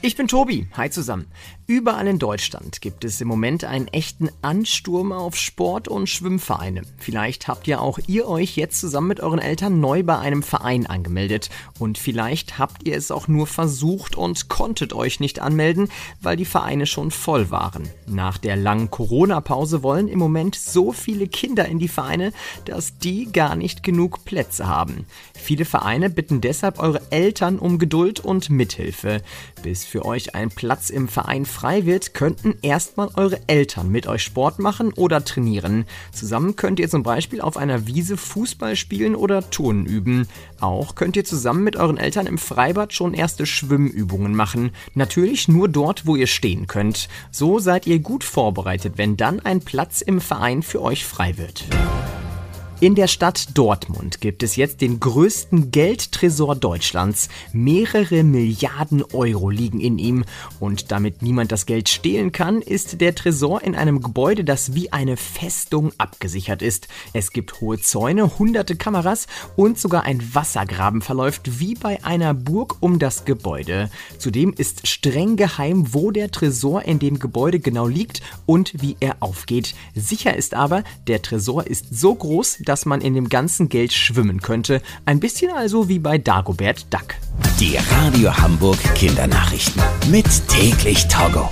Ich bin Tobi. Hi zusammen. Überall in Deutschland gibt es im Moment einen echten Ansturm auf Sport- und Schwimmvereine. Vielleicht habt ja auch ihr euch jetzt zusammen mit euren Eltern neu bei einem Verein angemeldet. Und vielleicht habt ihr es auch nur versucht und konntet euch nicht anmelden, weil die Vereine schon voll waren. Nach der langen Corona-Pause wollen im Moment so viele Kinder in die Vereine, dass die gar nicht genug Plätze haben. Viele Vereine bitten deshalb eure Eltern um Geduld und Mithilfe. Bis für euch ein Platz im Verein frei wird, könnten erstmal eure Eltern mit euch Sport machen oder trainieren. Zusammen könnt ihr zum Beispiel auf einer Wiese Fußball spielen oder Turnen üben. Auch könnt ihr zusammen mit euren Eltern im Freibad schon erste Schwimmübungen machen. Natürlich nur dort, wo ihr stehen könnt. So seid ihr gut vorbereitet, wenn dann ein Platz im Verein für euch frei wird. In der Stadt Dortmund gibt es jetzt den größten Geldtresor Deutschlands. Mehrere Milliarden Euro liegen in ihm. Und damit niemand das Geld stehlen kann, ist der Tresor in einem Gebäude, das wie eine Festung abgesichert ist. Es gibt hohe Zäune, hunderte Kameras und sogar ein Wassergraben verläuft wie bei einer Burg um das Gebäude. Zudem ist streng geheim, wo der Tresor in dem Gebäude genau liegt und wie er aufgeht. Sicher ist aber, der Tresor ist so groß, dass man in dem ganzen Geld schwimmen könnte. Ein bisschen also wie bei Dagobert Duck. Die Radio Hamburg Kindernachrichten. Mit täglich Togo.